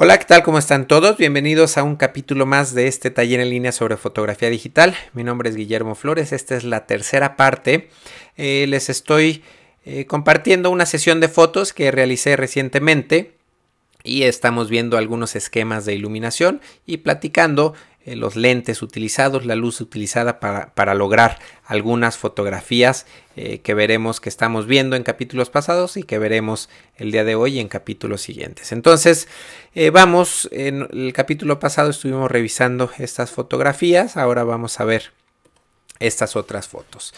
Hola, ¿qué tal? ¿Cómo están todos? Bienvenidos a un capítulo más de este taller en línea sobre fotografía digital. Mi nombre es Guillermo Flores, esta es la tercera parte. Eh, les estoy eh, compartiendo una sesión de fotos que realicé recientemente y estamos viendo algunos esquemas de iluminación y platicando eh, los lentes utilizados, la luz utilizada para, lograr algunas fotografías eh, que veremos que estamos viendo en capítulos pasados y que veremos el día de hoy en capítulos siguientes. Entonces, eh, vamos, en el capítulo pasado estuvimos revisando estas fotografías, ahora vamos a ver estas otras fotos.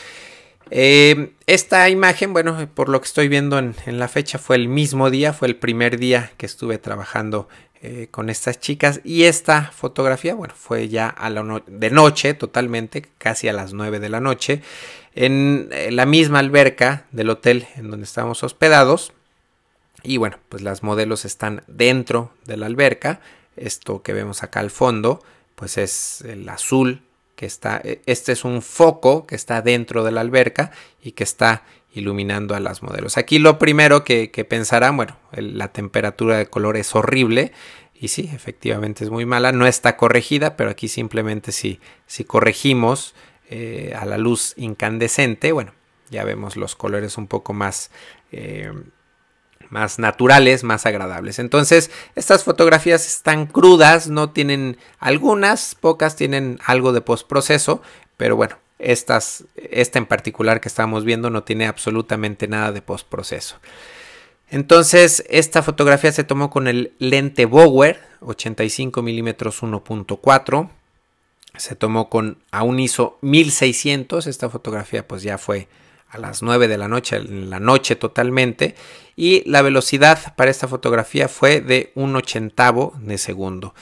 esta imagen, bueno, por lo que estoy viendo en, en, la fecha, fue el mismo día, fue el primer día que estuve trabajando eh, con estas chicas. Y esta fotografía, bueno, fue ya a la de noche totalmente, casi a las 9 de la noche, en eh, la misma alberca del hotel en donde estábamos hospedados. Y bueno, pues las modelos están dentro de la alberca. Esto que vemos acá al fondo, pues es el azul que está, e, este es un foco que está dentro de la alberca y que está iluminando a las modelos. Aquí lo primero que, pensarán, bueno, la temperatura de color es horrible y sí, efectivamente es muy mala, no está corregida, pero aquí simplemente si, si corregimos eh, a la luz incandescente, bueno, ya vemos los colores un poco más... Eh, más naturales, más agradables. Entonces, estas fotografías están crudas, no tienen algunas, pocas tienen algo de postproceso, pero bueno, esta en particular que estamos viendo no tiene absolutamente nada de postproceso. Entonces, esta fotografía se tomó con el lente Bower 85 mm 1.4. Se tomó con a un ISO 1600. Esta fotografía pues ya fue a las 9 de la noche, en la noche totalmente. Y la velocidad para esta fotografía fue de un ochentavo de segundo.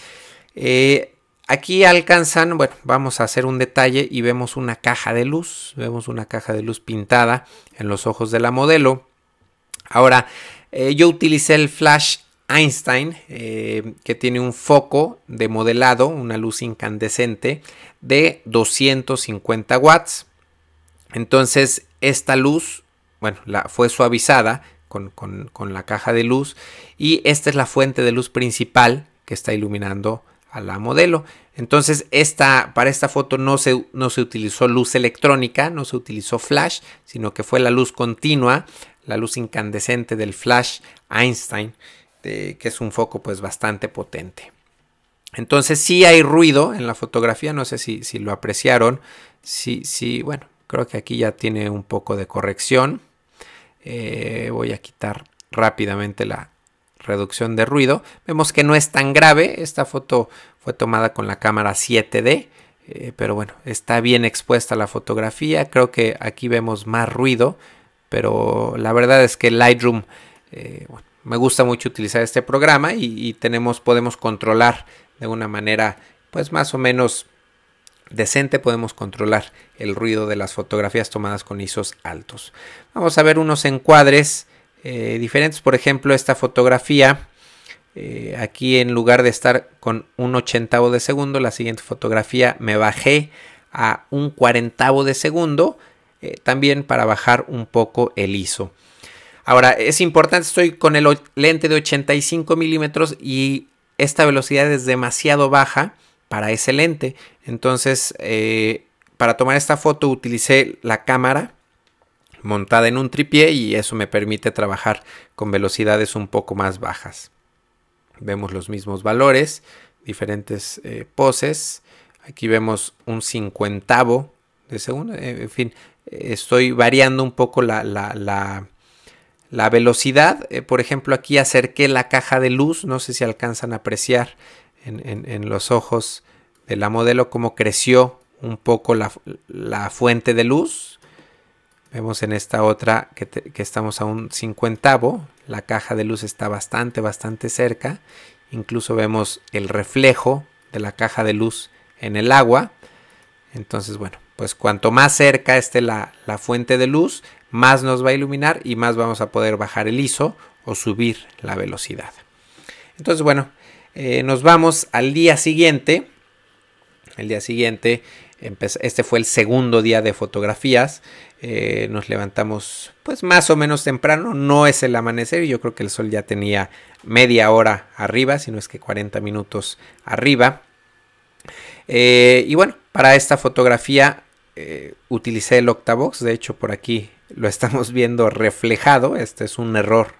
Eh, Aquí alcanzan, bueno, vamos a hacer un detalle y vemos una caja de luz, vemos una caja de luz pintada en los ojos de la modelo. Ahora, eh, yo utilicé el flash Einstein, eh, que tiene un foco de modelado, una luz incandescente de 250 watts. Entonces, esta luz, bueno, la, fue suavizada con, con la caja de luz y esta es la fuente de luz principal que está iluminando a la modelo. Entonces, esta, para esta foto no se, no se utilizó luz electrónica, no se utilizó flash, sino que fue la luz continua, la luz incandescente del flash Einstein, que es un foco pues bastante potente. Entonces sí hay ruido en la fotografía, no sé si, si lo apreciaron. Sí, sí, bueno, creo que aquí ya tiene un poco de corrección. Eh, voy a quitar rápidamente la, reducción de ruido. Vemos que no es tan grave. Esta foto fue tomada con la cámara 7D. Eh, pero bueno, está bien expuesta la fotografía. Creo que aquí vemos más ruido. Pero la verdad es que Lightroom eh, me gusta mucho utilizar este programa y, tenemos, podemos controlar de una manera pues más o menos decente podemos controlar el ruido de las fotografías tomadas con ISOs altos. Vamos a ver unos encuadres eh, diferentes. Por ejemplo, esta fotografía, eh, aquí en lugar de estar con un ochentavo de segundo, la siguiente fotografía me bajé a un cuarentavo de segundo, eh, también para bajar un poco el ISO. Ahora, es importante, estoy con el lente de 85 milímetros y esta velocidad es demasiado baja para ese lente. Entonces, para tomar esta foto utilicé la cámara montada en un tripié y eso me permite trabajar con velocidades un poco más bajas. Vemos los mismos valores, diferentes eh, poses. Aquí vemos un cincuentavo de segundo. Eh, en fin, estoy variando un poco la, la, la, velocidad. Eh, por ejemplo, aquí acerqué la caja de luz. No sé si alcanzan a apreciar en, los ojos de la modelo cómo creció un poco la fuente de luz Vemos en esta otra que, estamos a un cincuentavo. La caja de luz está bastante, bastante cerca. Incluso vemos el reflejo de la caja de luz en el agua. Entonces, bueno, pues cuanto más cerca esté la, fuente de luz, más nos va a iluminar y más vamos a poder bajar el ISO o subir la velocidad. Entonces, bueno, eh, nos vamos al día siguiente. El día siguiente este fue el segundo día de fotografías. Eh, nos levantamos pues más o menos temprano. No es el amanecer. Yo creo que el sol ya tenía media hora arriba, si no es que 40 minutos arriba. Eh, y bueno, para esta fotografía utilicé el Octavox. De hecho, por aquí lo estamos viendo reflejado. Este es un error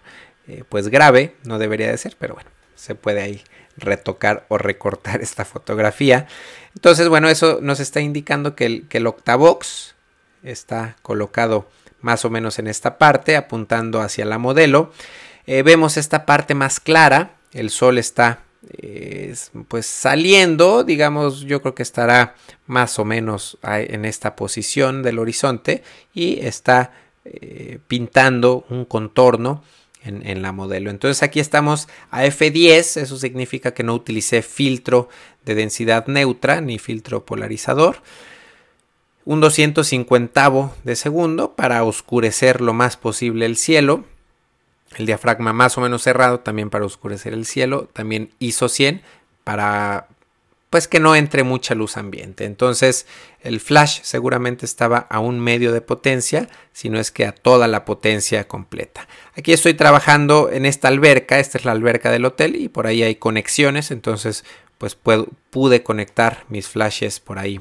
pues grave. No debería de ser, pero bueno, se puede ahí retocar o recortar esta fotografía. Entonces, bueno, eso nos está indicando que el, Octavox está colocado más o menos en esta parte, apuntando hacia la modelo. Eh, vemos esta parte más clara, el sol está eh, pues saliendo, digamos, yo creo que estará más o menos en esta posición del horizonte y está eh, pintando un contorno en, la modelo. Entonces aquí estamos a F10, eso significa que no utilicé filtro de densidad neutra ni filtro polarizador. Un 250 de segundo para oscurecer lo más posible el cielo. El diafragma más o menos cerrado también para oscurecer el cielo. También ISO 100 para pues que no entre mucha luz ambiente. Entonces el flash seguramente estaba a un medio de potencia, si no es que a toda la potencia completa. Aquí estoy trabajando en esta alberca, esta es la alberca del hotel y por ahí hay conexiones, entonces pues pude conectar mis flashes por ahí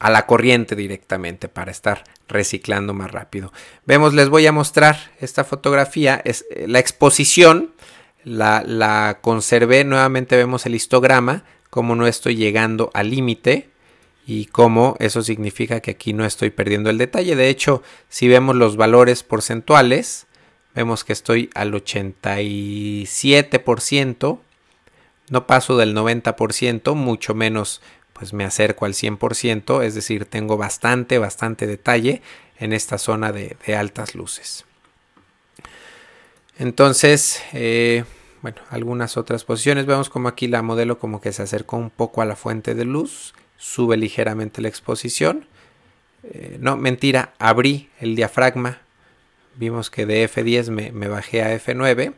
a la corriente directamente para estar reciclando más rápido. Vemos, les voy a mostrar esta fotografía, es eh, la exposición la, conservé. Nuevamente vemos el histograma, como no estoy llegando al límite y cómo eso significa que aquí no estoy perdiendo el detalle. De hecho, si vemos los valores porcentuales, vemos que estoy al 87%, no paso del 90%, mucho menos pues me acerco al 100%, es decir, tengo bastante, bastante detalle en esta zona de altas luces. Entonces, eh, bueno, algunas otras posiciones. Vemos como aquí la modelo como que se acercó un poco a la fuente de luz. Sube ligeramente la exposición. Eh, no, mentira, abrí el diafragma. Vimos que de F10 me, bajé a F9.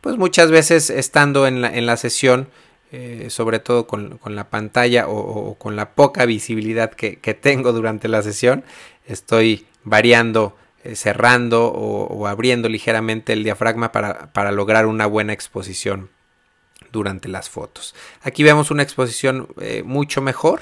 Pues muchas veces estando en la, en la sesión, eh, sobre todo con, la pantalla o, con la poca visibilidad que, que tengo durante la sesión, estoy variando cerrando o, abriendo ligeramente el diafragma para, lograr una buena exposición durante las fotos. Aquí vemos una exposición eh, mucho mejor.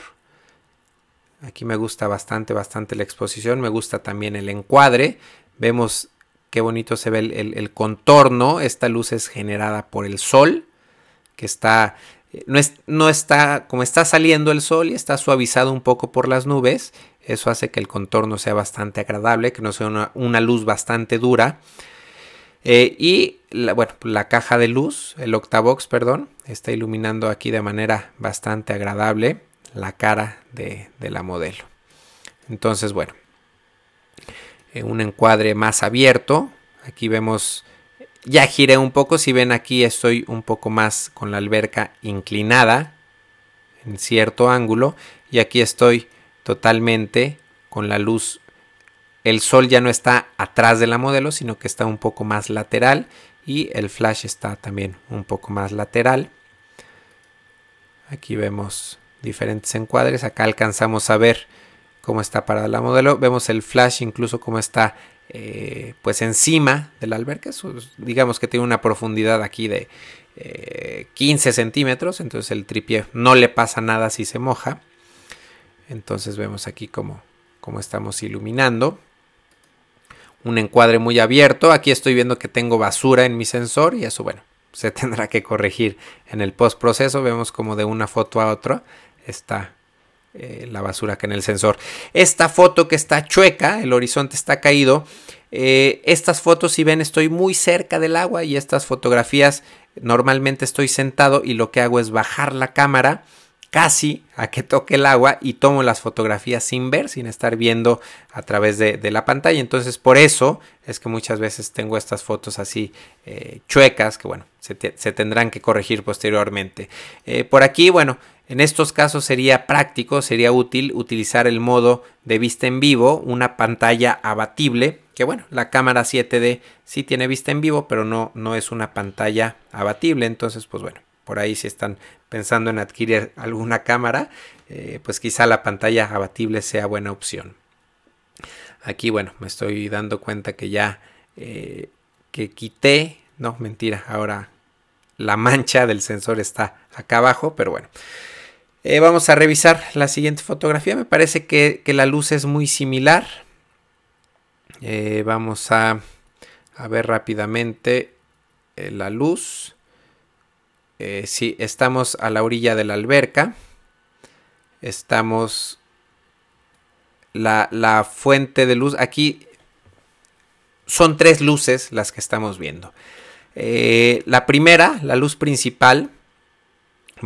Aquí me gusta bastante, bastante la exposición. Me gusta también el encuadre. Vemos qué bonito se ve el, el contorno. Esta luz es generada por el sol, que está no, está, como está saliendo el sol y está suavizado un poco por las nubes, eso hace que el contorno sea bastante agradable, que no sea una, luz bastante dura. Eh, y la, bueno, la caja de luz, el Octavox, perdón, está iluminando aquí de manera bastante agradable la cara de, la modelo. Entonces, bueno, eh, un encuadre más abierto. Aquí vemos ya giré un poco, si ven aquí estoy un poco más con la alberca inclinada en cierto ángulo y aquí estoy totalmente con la luz. El sol ya no está atrás de la modelo, sino que está un poco más lateral y el flash está también un poco más lateral. Aquí vemos diferentes encuadres, acá alcanzamos a ver cómo está parada la modelo, vemos el flash incluso cómo está eh, pues encima de la alberca. digamos que tiene una profundidad aquí de 15 eh, centímetros, entonces el tripié no le pasa nada si se moja. Entonces vemos aquí como estamos iluminando. Un encuadre muy abierto. Aquí estoy viendo que tengo basura en mi sensor y eso, bueno, se tendrá que corregir en el post proceso. Vemos como de una foto a otra está eh, la basura que en el sensor. Esta foto que está chueca, el horizonte está caído. Eh, estas fotos, si ven, estoy muy cerca del agua y estas fotografías normalmente estoy sentado y lo que hago es bajar la cámara casi a que toque el agua y tomo las fotografías sin ver, sin estar viendo a través de, la pantalla. Entonces por eso es que muchas veces tengo estas fotos así eh, chuecas que bueno, se, tendrán que corregir posteriormente. por aquí, bueno, en estos casos sería práctico, sería útil utilizar el modo de vista en vivo, una pantalla abatible, que bueno, la cámara 7D sí tiene vista en vivo, pero no, no es una pantalla abatible, entonces pues bueno, por ahí si están pensando en adquirir alguna cámara, eh, pues quizá la pantalla abatible sea buena opción. Aquí, bueno, me estoy dando cuenta que ya eh, que quité, no, mentira, ahora la mancha del sensor está acá abajo, pero bueno. Eh, vamos a revisar la siguiente fotografía. Me parece que, la luz es muy similar. vamos a, ver rápidamente la luz. Sí, estamos a la orilla de la alberca estamos la, fuente de luz. Aquí son tres luces las que estamos viendo. Eh, la primera, la luz principal,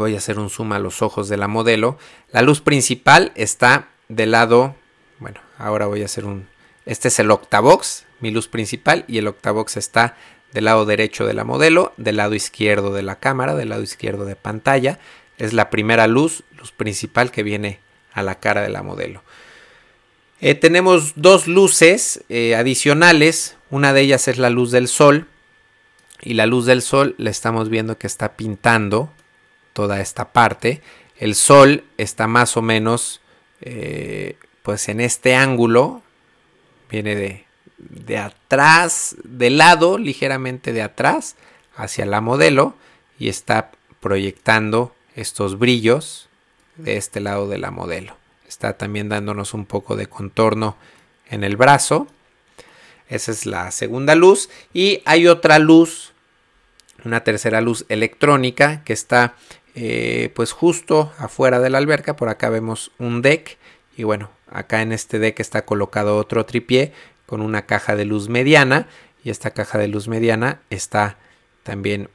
voy a hacer un zoom a los ojos de la modelo. La luz principal está del lado, bueno, ahora voy a hacer un, este es el octavox, mi luz principal, y el octavox está del lado derecho de la modelo, del lado izquierdo de la cámara, del lado izquierdo de pantalla es la primera luz, luz principal que viene a la cara de la modelo. Eh, tenemos dos luces eh, adicionales, una de ellas es la luz del sol y la luz del sol le estamos viendo que está pintando toda esta parte. El sol está más o menos eh, pues en este ángulo, viene de, de atrás, de lado, ligeramente de atrás hacia la modelo y está proyectando estos brillos de este lado de la modelo. Está también dándonos un poco de contorno en el brazo. Esa es la segunda luz. Y hay otra luz, una tercera luz electrónica que está eh, pues justo afuera de la alberca. Por acá vemos un deck. Y bueno, acá en este deck está colocado otro tripié con una caja de luz mediana. Y esta caja de luz mediana está también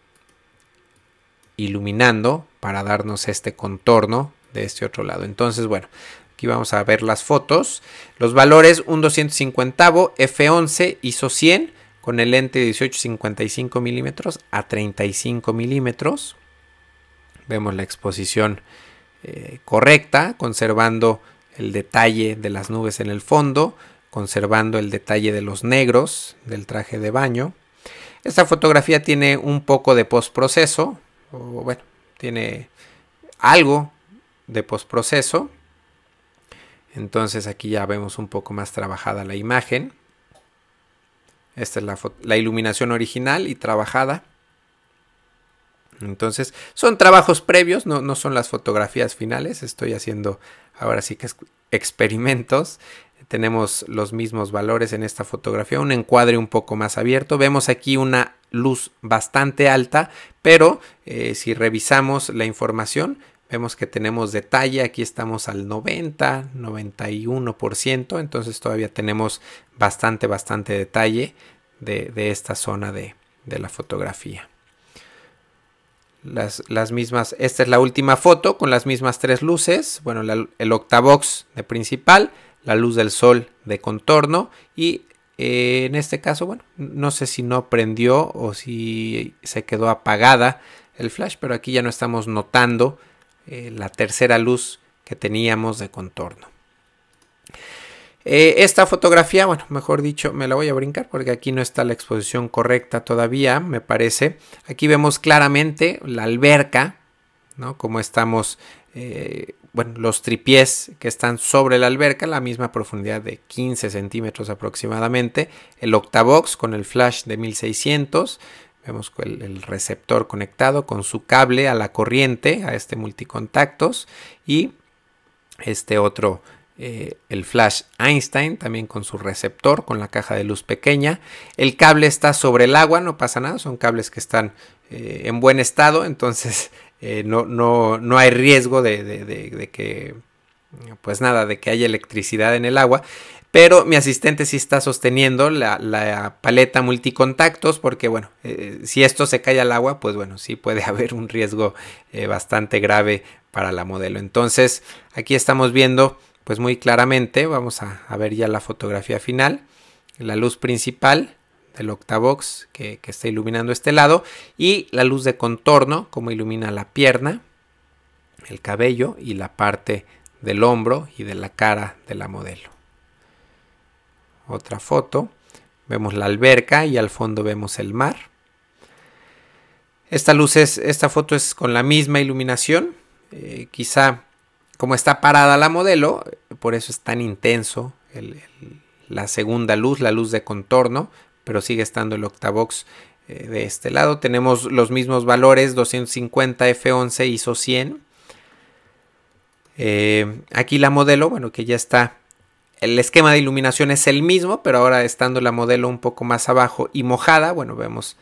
iluminando para darnos este contorno de este otro lado. Entonces, bueno, aquí vamos a ver las fotos. Los valores, un 250 F11 ISO 100 con el lente de 18-55 milímetros a 35 milímetros. Vemos la exposición eh, correcta, conservando el detalle de las nubes en el fondo, conservando el detalle de los negros del traje de baño. Esta fotografía tiene un poco de postproceso, o bueno, tiene algo de postproceso. Entonces aquí ya vemos un poco más trabajada la imagen. Esta es la, iluminación original y trabajada. Entonces son trabajos previos, no, no, son las fotografías finales. Estoy haciendo ahora sí que experimentos. Tenemos los mismos valores en esta fotografía, un encuadre un poco más abierto. Vemos aquí una luz bastante alta, pero eh, si revisamos la información, vemos que tenemos detalle, aquí estamos al 90, 91%, entonces todavía tenemos bastante, bastante detalle de, esta zona de, la fotografía. Las, las, mismas, esta es la última foto con las mismas tres luces, bueno, el octavox de principal, la luz del sol de contorno y eh, en este caso, bueno, no sé si no prendió o si se quedó apagada el flash, pero aquí ya no estamos notando eh, la tercera luz que teníamos de contorno. Eh, esta fotografía, bueno, mejor dicho, me la voy a brincar porque aquí no está la exposición correcta todavía, me parece. Aquí vemos claramente la alberca, ¿no? Como estamos bueno, los tripiés que están sobre la alberca, la misma profundidad de 15 centímetros aproximadamente, el octavox con el flash de 1600, vemos el, receptor conectado con su cable a la corriente, a este multicontactos, y este otro, eh, el flash Einstein, también con su receptor, con la caja de luz pequeña. El cable está sobre el agua, no pasa nada, son cables que están eh, en buen estado, entonces eh, no, no, no, hay riesgo de, que, pues nada, de que haya electricidad en el agua. Pero mi asistente sí está sosteniendo la, paleta multicontactos porque, bueno, si esto se cae al agua, pues bueno, sí puede haber un riesgo bastante grave para la modelo. Entonces, aquí estamos viendo, pues muy claramente, vamos a, ver ya la fotografía final, la luz principal el octavox que, está iluminando este lado y la luz de contorno como ilumina la pierna, el cabello y la parte del hombro y de la cara de la modelo. Otra foto, vemos la alberca y al fondo vemos el mar. Esta luz es, esta foto es con la misma iluminación. Eh, quizá como está parada la modelo, por eso es tan intenso la segunda luz, la luz de contorno, pero sigue estando el octavox eh, de este lado. Tenemos los mismos valores, 250 F11 ISO 100. aquí la modelo, bueno, que ya está el esquema de iluminación es el mismo, pero ahora estando la modelo un poco más abajo y mojada, bueno, vemos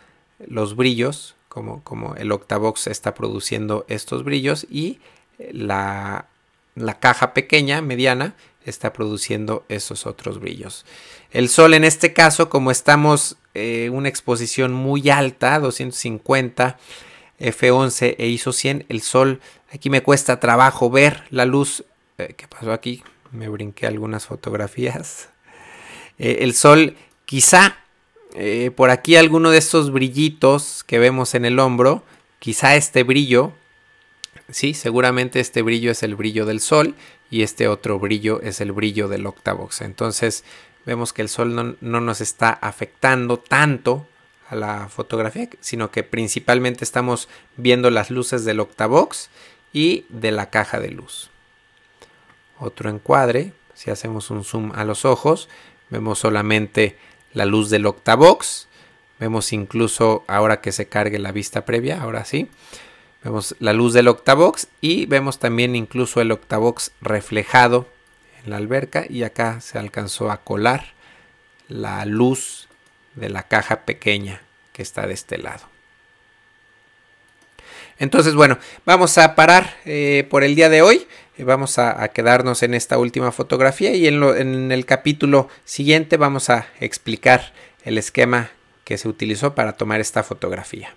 los brillos, como, como el Octavox está produciendo estos brillos y la, la caja pequeña, mediana, está produciendo esos otros brillos. El sol en este caso, como estamos eh, una exposición muy alta, 250 F11 e ISO 100, el sol, aquí me cuesta trabajo ver la luz. Eh, ¿Qué pasó aquí? me brinqué algunas fotografías. Eh, el sol, quizá eh, por aquí alguno de estos brillitos que vemos en el hombro, quizá este brillo, sí, seguramente este brillo es el brillo del sol y este otro brillo es el brillo del octavox. Entonces vemos que el sol no, no nos está afectando tanto a la fotografía, sino que principalmente estamos viendo las luces del octavox y de la caja de luz otro encuadre. Si hacemos un zoom a los ojos, vemos solamente la luz del octavox. Vemos incluso ahora que se cargue la vista previa, ahora sí. Vemos la luz del octavox y vemos también incluso el octavox reflejado en la alberca y acá se alcanzó a colar la luz de la caja pequeña que está de este lado. Entonces, bueno, vamos a parar eh, por el día de hoy. Eh, vamos a, quedarnos en esta última fotografía y en, en el capítulo siguiente vamos a explicar el esquema que se utilizó para tomar esta fotografía.